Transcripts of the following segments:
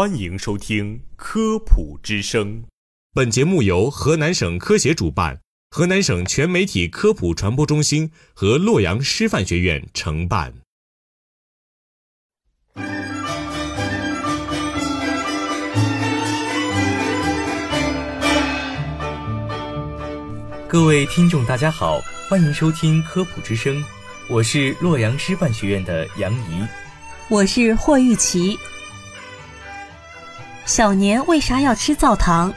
欢迎收听《科普之声》。本节目由河南省科协主办，河南省全媒体科普传播中心和洛阳师范学院承办。各位听众，大家好，欢迎收听《科普之声》，我是洛阳师范学院的杨怡。我是霍玉琪。小年为啥要吃灶糖？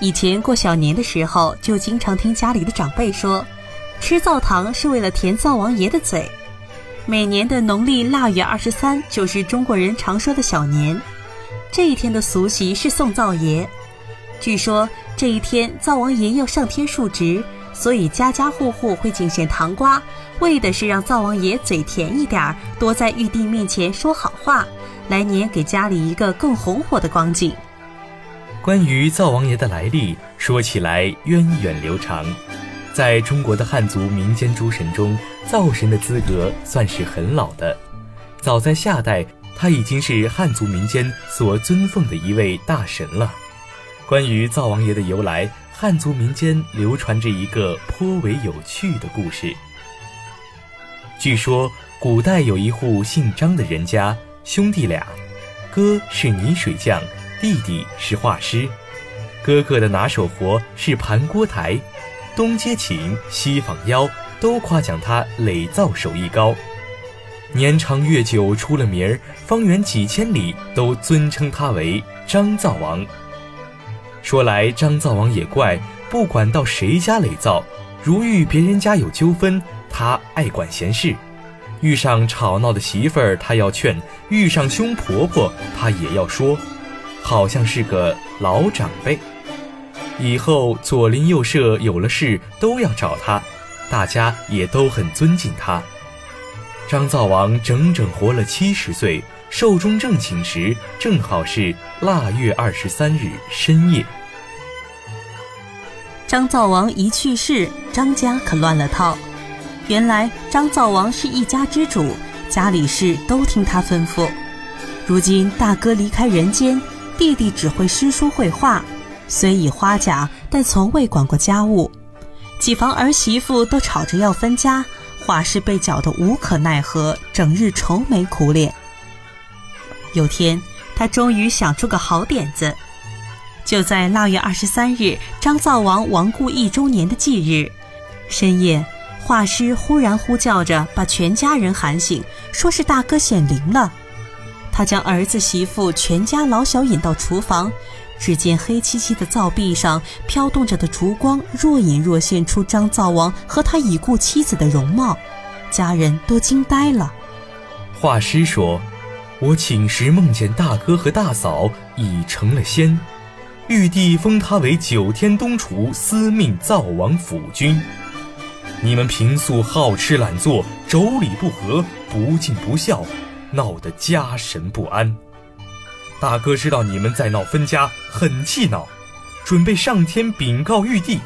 以前过小年的时候，就经常听家里的长辈说，吃灶糖是为了填灶王爷的嘴。每年的农历腊月二十三就是中国人常说的小年，这一天的俗习是送灶爷。据说这一天灶王爷要上天述职，所以家家户户会进献糖瓜。为的是让灶王爷嘴甜一点儿，多在玉帝面前说好话，来年给家里一个更红火的光景。关于灶王爷的来历，说起来源远流长。在中国的汉族民间诸神中，灶神的资格算是很老的。早在夏代，他已经是汉族民间所尊奉的一位大神了。关于灶王爷的由来，汉族民间流传着一个颇为有趣的故事。据说，古代有一户姓张的人家，兄弟俩，哥是泥水匠，弟弟是画师。哥哥的拿手活是盘锅台，东接请，西访邀，都夸奖他垒灶手艺高。年长月久，出了名儿，方圆几千里都尊称他为张灶王。说来张灶王也怪，不管到谁家垒灶，如遇别人家有纠纷。他爱管闲事，遇上吵闹的媳妇儿，他要劝；遇上凶婆婆，他也要说，好像是个老长辈。以后左邻右舍有了事都要找他，大家也都很尊敬他。张灶王整整活了七十岁，寿终正寝时正好是腊月二十三日深夜。张灶王一去世，张家可乱了套。原来张灶王是一家之主，家里事都听他吩咐。如今大哥离开人间，弟弟只会诗书绘画，虽已花甲，但从未管过家务。几房儿媳妇都吵着要分家，画师被搅得无可奈何，整日愁眉苦脸。有天，他终于想出个好点子，就在腊月二十三日，张灶王亡故一周年的忌日，深夜。画师忽然呼叫着，把全家人喊醒，说是大哥显灵了。他将儿子、媳妇、全家老小引到厨房，只见黑漆漆的灶壁上飘动着的烛光，若隐若现出张灶王和他已故妻子的容貌，家人都惊呆了。画师说：“我寝时梦见大哥和大嫂已成了仙，玉帝封他为九天东厨，司命灶王辅君。”你们平素好吃懒做，妯娌不和，不敬不孝，闹得家神不安。大哥知道你们在闹分家，很气恼，准备上天禀告玉帝，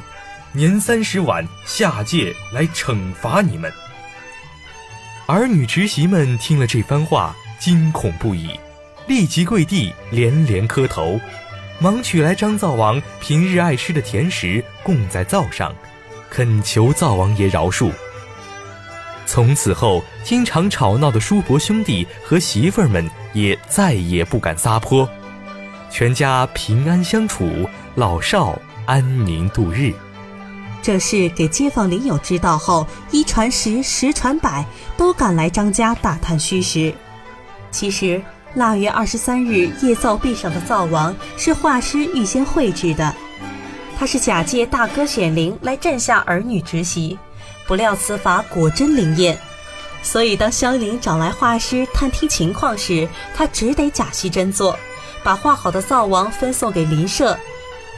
年三十晚下界来惩罚你们。儿女侄媳们听了这番话，惊恐不已，立即跪地连连磕头，忙取来张灶王平日爱吃的甜食，供在灶上。恳求灶王爷饶恕。从此后，经常吵闹的叔伯兄弟和媳妇儿们也再也不敢撒泼，全家平安相处，老少安宁度日。这事给街坊邻友知道后，一传十，十传百，都赶来张家打探虚实。其实，腊月二十三日夜灶壁上的灶王是画师预先绘制的。他是假借大哥显灵来镇下儿女侄媳，不料此法果真灵验，所以当香菱找来画师探听情况时，他只得假戏真做，把画好的灶王分送给邻舍。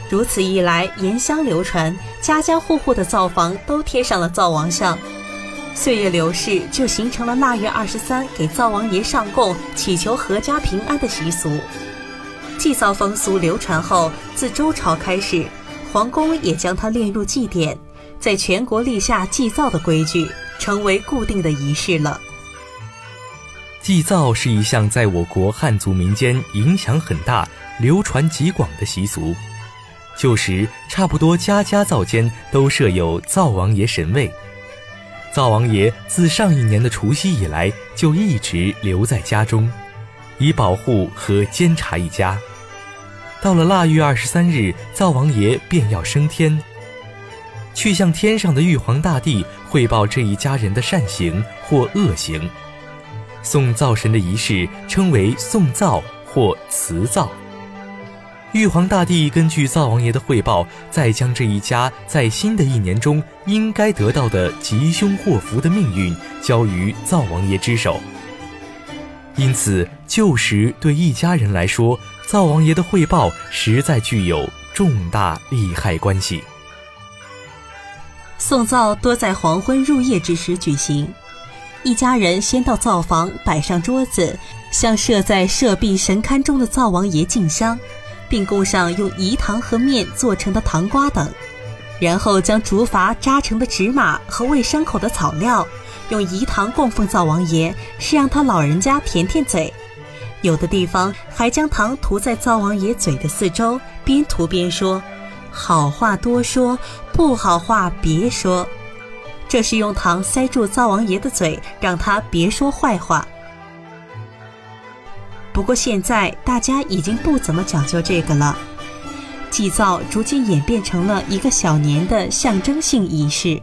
如此一来，言香流传，家家户户的灶房都贴上了灶王像。岁月流逝，就形成了腊月二十三给灶王爷上供，祈求阖家平安的习俗。祭灶风俗流传后，自周朝开始。皇宫也将它列入祭典，在全国立下祭灶的规矩，成为固定的仪式了。祭灶是一项在我国汉族民间影响很大、流传极广的习俗。旧时，差不多家家灶间都设有灶王爷神位。灶王爷自上一年的除夕以来，就一直留在家中，以保护和监察一家。到了腊月二十三日，灶王爷便要升天，去向天上的玉皇大帝汇报这一家人的善行或恶行。送灶神的仪式称为送灶或辞灶。玉皇大帝根据灶王爷的汇报，再将这一家在新的一年中应该得到的吉凶祸福的命运交于灶王爷之手。因此，旧时对一家人来说，灶王爷的汇报实在具有重大利害关系。送灶多在黄昏入夜之时举行。一家人先到灶房摆上桌子，向设在社壁神龛中的灶王爷敬香，并供上用饴糖和面做成的糖瓜等，然后将竹筏扎成的纸马和喂伤口的草料，用饴糖供奉灶王爷，是让他老人家舔舔嘴。有的地方还将糖涂在灶王爷嘴的四周，边涂边说：“好话多说，不好话别说。”这是用糖塞住灶王爷的嘴，让他别说坏话。不过现在大家已经不怎么讲究这个了，祭灶逐渐演变成了一个小年的象征性仪式。